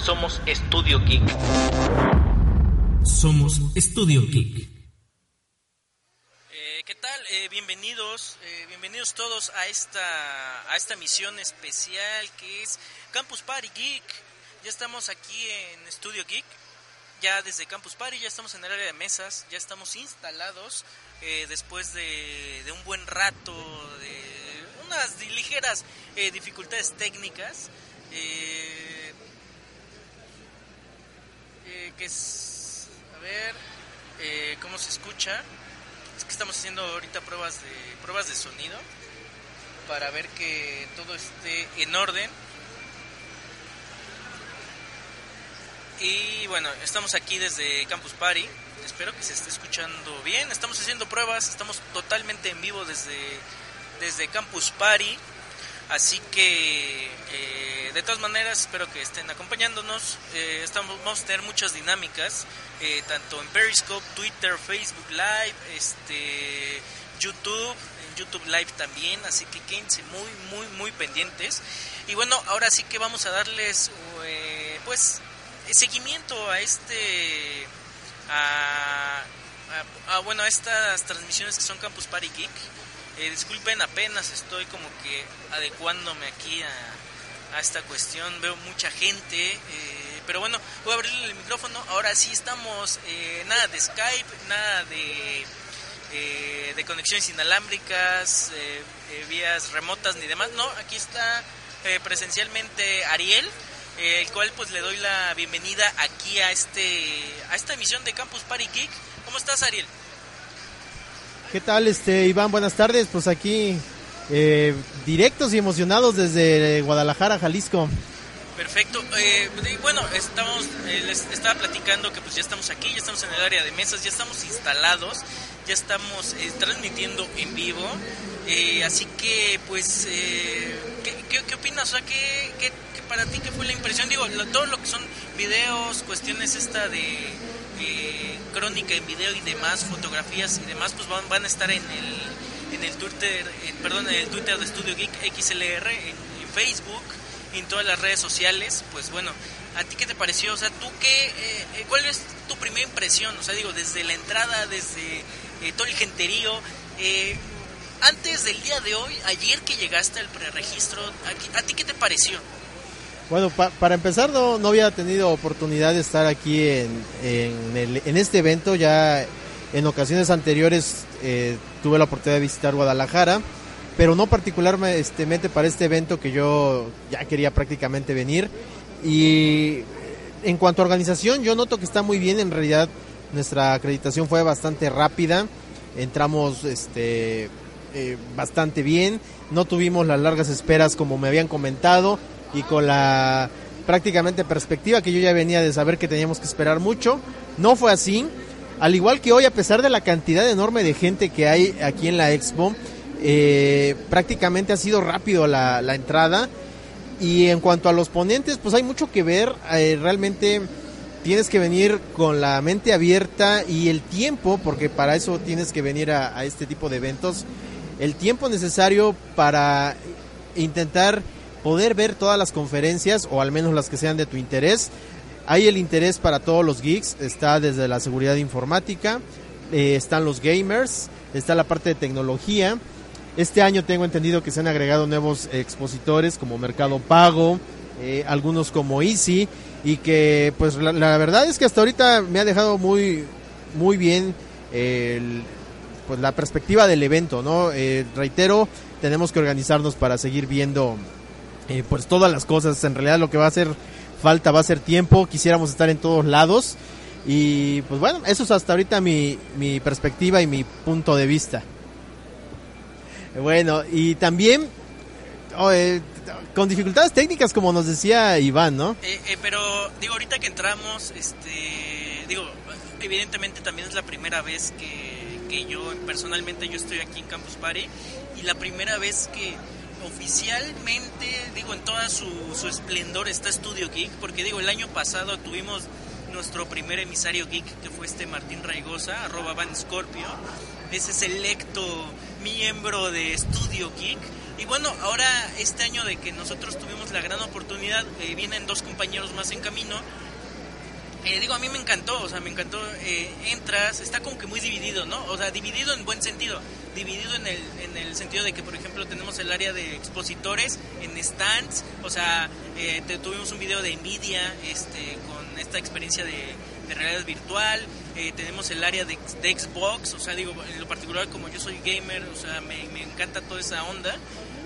Somos Estudio Geek. Somos Estudio Geek. Eh, ¿Qué tal? Eh, bienvenidos, eh, bienvenidos todos a esta, a esta misión especial que es Campus Party Geek. Ya estamos aquí en Studio Geek, ya desde Campus Party, ya estamos en el área de mesas, ya estamos instalados eh, después de, de un buen rato, de unas ligeras eh, dificultades técnicas. eh, eh, que es, a ver, eh, cómo se escucha. Es que estamos haciendo ahorita pruebas de pruebas de sonido para ver que todo esté en orden. Y bueno, estamos aquí desde Campus Party. Espero que se esté escuchando bien. Estamos haciendo pruebas, estamos totalmente en vivo desde, desde Campus Party. Así que, eh, de todas maneras, espero que estén acompañándonos. Eh, estamos, vamos a tener muchas dinámicas, eh, tanto en Periscope, Twitter, Facebook Live, este, YouTube, en YouTube Live también. Así que quédense muy, muy, muy pendientes. Y bueno, ahora sí que vamos a darles, pues, seguimiento a este, a, a- a, bueno, a estas transmisiones que son Campus Party Geek. Eh, disculpen, apenas estoy como que adecuándome aquí a, esta cuestión. Veo mucha gente, eh, pero bueno, voy a abrirle el micrófono. Ahora sí estamos, eh, nada de Skype, nada de, de conexiones inalámbricas, vías remotas ni demás. No, aquí está presencialmente Ariel. el cual pues le doy la bienvenida aquí a este a esta emisión de Campus Party Geek. ¿Cómo estás, Ariel? ¿Qué tal, este Iván? Buenas tardes. Pues aquí eh, directos y emocionados desde Guadalajara, Jalisco. Perfecto. Eh, bueno, estamos, eh, les estaba platicando que pues ya estamos aquí, ya estamos en el área de mesas, ya estamos instalados, ya estamos eh, transmitiendo en vivo. Eh, así que, pues, eh, ¿qué, qué, qué opinas? O sea, ¿qué, qué, para ti qué fue la impresión? Digo, lo- todo lo que son videos, cuestiones esta de eh, crónica en video y demás, fotografías y demás, pues van, van a estar en el, en el Twitter, en- perdón, en el Twitter de Studio Geek XLR, en, en Facebook, en todas las redes sociales. Pues bueno, ¿a ti qué te pareció? O sea, ¿tú qué, eh, eh, cuál es tu primera impresión? O sea, digo, desde la entrada, desde eh, todo el genterío, eh, antes del día de hoy, ayer que llegaste al preregistro, ¿a, ¿a ti qué te pareció? Bueno, pa- para empezar, no, no había tenido oportunidad de estar aquí en, en, el- en este evento. Ya en ocasiones anteriores eh, tuve la oportunidad de visitar Guadalajara, pero no particularmente para este evento que yo ya quería prácticamente venir. Y en cuanto a organización, yo noto que está muy bien. En realidad, nuestra acreditación fue bastante rápida. Entramos este, eh, bastante bien. No tuvimos las largas esperas como me habían comentado y con la prácticamente perspectiva que yo ya venía de saber que teníamos que esperar mucho. No fue así. Al igual que hoy, a pesar de la cantidad enorme de gente que hay aquí en la expo, eh, prácticamente ha sido rápido la, la entrada. Y en cuanto a los ponentes, pues hay mucho que ver. Eh, realmente tienes que venir con la mente abierta y el tiempo, porque para eso tienes que venir a, a este tipo de eventos, el tiempo necesario para intentar poder ver todas las conferencias o al menos las que sean de tu interés. Hay el interés para todos los geeks, está desde la seguridad informática, eh, están los gamers, está la parte de tecnología. Este año tengo entendido que se han agregado nuevos expositores como Mercado Pago, eh, algunos como Easy y que pues la, verdad es que hasta ahorita me ha dejado muy muy bien el, pues la perspectiva del evento, ¿no? Eh, reitero, tenemos que organizarnos para seguir viendo eh, pues todas las cosas. En realidad lo que va a hacer falta va a ser tiempo. Quisiéramos estar en todos lados. Y pues bueno, eso es hasta ahorita mi, mi perspectiva y mi punto de vista. Bueno, y también oh, eh, con dificultades técnicas, como nos decía Iván, ¿no? Eh, eh, pero digo, ahorita que entramos, este, digo, evidentemente también es la primera vez que, que yo, personalmente, yo estoy aquí en Campus Party y la primera vez que oficialmente, digo, en toda su, su esplendor está Studio Geek, porque digo, el año pasado tuvimos nuestro primer emisario geek, que fue este Martín Raigosa, arroba Van Scorpio, ese selecto miembro de Studio Geek. Y bueno, ahora este año de que nosotros tuvimos la gran oportunidad, eh, vienen dos compañeros más en camino. Eh, digo, a mí me encantó, o sea, me encantó. Eh, entras, está como que muy dividido, ¿no? O sea, dividido en buen sentido. Dividido en el, en el sentido de que, por ejemplo, tenemos el área de expositores en stands. O sea, eh, te- tuvimos un video de Nvidia este, con esta experiencia de, realidad virtual. Eh, tenemos el área de, de Xbox. O sea, digo, en lo particular, como yo soy gamer, o sea, me, me encanta toda esa onda.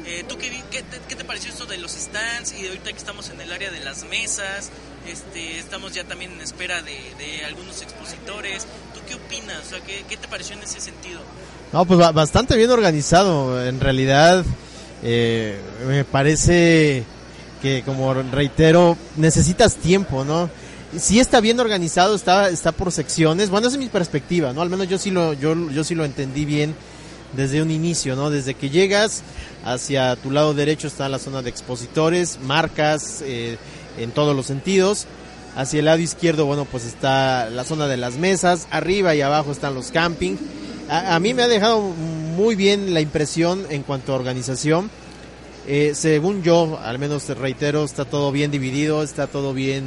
Eh, ¿Tú qué, qué, te, pareció esto de los stands y de ahorita que estamos en el área de las mesas? Este, estamos ya también en espera de, algunos expositores. ¿Tú qué opinas? O sea, ¿qué, te pareció en ese sentido? No, pues ba- bastante bien organizado. En realidad, eh, me parece que, como reitero, necesitas tiempo, ¿no? Sí está bien organizado, está, está por secciones. Bueno, esa es mi perspectiva, ¿no? Al menos yo sí lo, yo, yo sí lo entendí bien desde un inicio, ¿no? Desde que llegas hacia tu lado derecho está la zona de expositores, marcas, eh, en todos los sentidos. Hacia el lado izquierdo, bueno, pues está la zona de las mesas. Arriba y abajo están los camping. A, a mí me ha dejado muy bien la impresión en cuanto a organización. Eh, según yo, al menos te reitero, está todo bien dividido, está todo bien,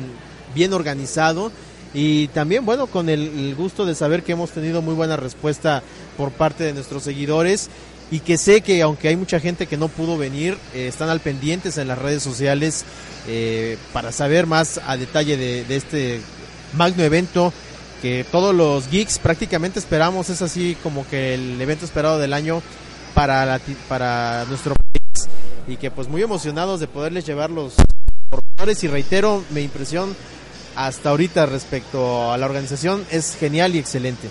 bien organizado. Y también, bueno, con el, gusto de saber que hemos tenido muy buena respuesta por parte de nuestros seguidores y que sé que aunque hay mucha gente que no pudo venir, eh, están al pendientes en las redes sociales eh, para saber más a detalle de, este magno evento que todos los geeks prácticamente esperamos, es así como que el evento esperado del año para, la para nuestro país y que pues muy emocionados de poderles llevar los y reitero mi impresión hasta ahorita respecto a la organización es genial y excelente.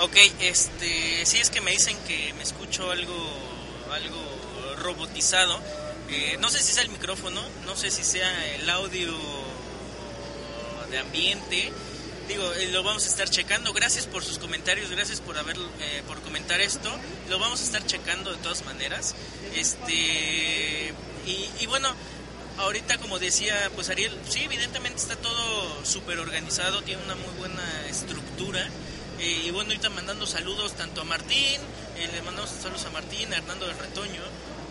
Ok, este, sí es que me dicen que me escucho algo, algo robotizado. Eh, no sé si sea el micrófono, no sé si sea el audio de ambiente. Digo, eh, lo vamos a estar checando. Gracias por sus comentarios, gracias por haber, eh, por comentar esto. Lo vamos a estar checando de todas maneras. Este y, y bueno, ahorita como decía, pues Ariel, sí, evidentemente está todo súper organizado, tiene una muy buena estructura. Eh, y bueno, ahorita mandando saludos tanto a Martín, eh, le mandamos saludos a Martín, a Hernando del Retoño,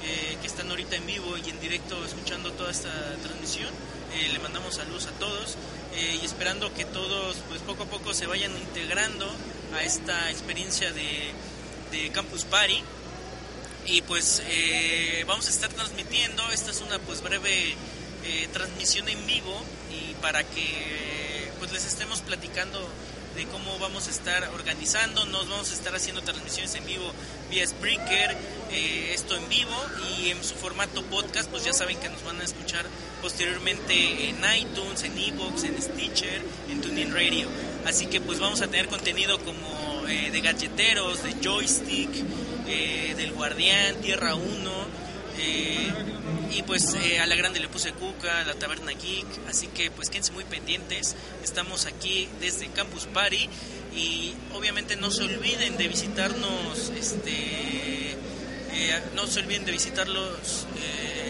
eh, que están ahorita en vivo y en directo escuchando toda esta transmisión. Le mandamos saludos a todos y esperando que todos pues poco a poco se vayan integrando a esta experiencia de, de Campus Party. Y pues eh, vamos a estar transmitiendo, esta es una pues breve eh, transmisión en vivo y para que pues les estemos platicando de cómo vamos a estar organizando, nos vamos a estar haciendo transmisiones en vivo vía Spreaker, eh, esto en vivo y en su formato podcast, pues ya saben que nos van a escuchar posteriormente en iTunes, en Evox, en Stitcher, en TuneIn Radio. Así que pues vamos a tener contenido como eh, de galleteros, de joystick, eh, del guardián, Tierra 1. Eh, y pues a la grande le puse cuca, la taberna geek, así que pues quédense muy pendientes. Estamos aquí desde Campus Party y obviamente no se olviden de visitarnos, este, no se olviden de visitarlos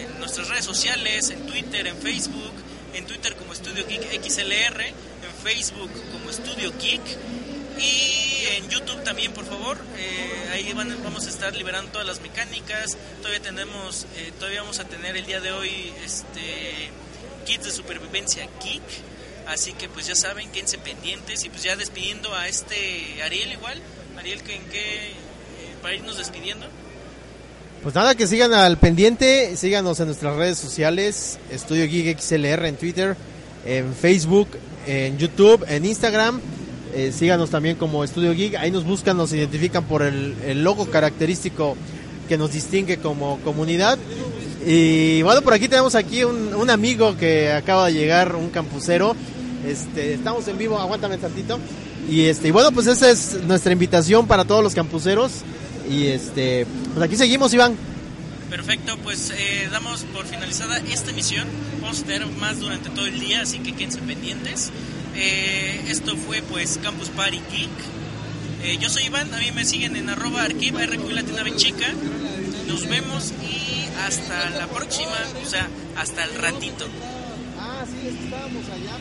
en nuestras redes sociales, en Twitter, en Facebook, en Twitter como Estudio Geek XLR, en Facebook como Estudio Geek y en YouTube también, por favor. Eh, ahí van, vamos a estar liberando todas las mecánicas. Todavía tenemos, eh, todavía vamos a tener el día de hoy este kits de supervivencia geek. Así que pues ya saben, quédense pendientes y pues ya despidiendo a este Ariel igual. Ariel, ¿en qué? eh, para irnos despidiendo. Pues nada, que sigan al pendiente, síganos en nuestras redes sociales, Estudio Geek XLR en Twitter, en Facebook, en YouTube, en Instagram. Eh, síganos también como Estudio Geek. Ahí nos buscan, nos identifican por el, logo característico que nos distingue como comunidad. Y bueno, por aquí tenemos aquí un, un amigo que acaba de llegar, un campusero. Este, estamos en vivo, aguántame tantito. Y este, y bueno, pues esa es nuestra invitación para todos los campuseros. Y este, pues aquí seguimos, Iván. Perfecto, pues eh, damos por finalizada esta emisión. Vamos a tener más durante todo el día, así que quédense pendientes. Eh, esto fue pues Campus Party Geek. Eh, yo soy Iván, a mí me siguen en arroba arquiva RQ Latina Chica. Nos vemos y hasta la próxima, o sea, hasta el ratito. Ah, sí, estábamos allá.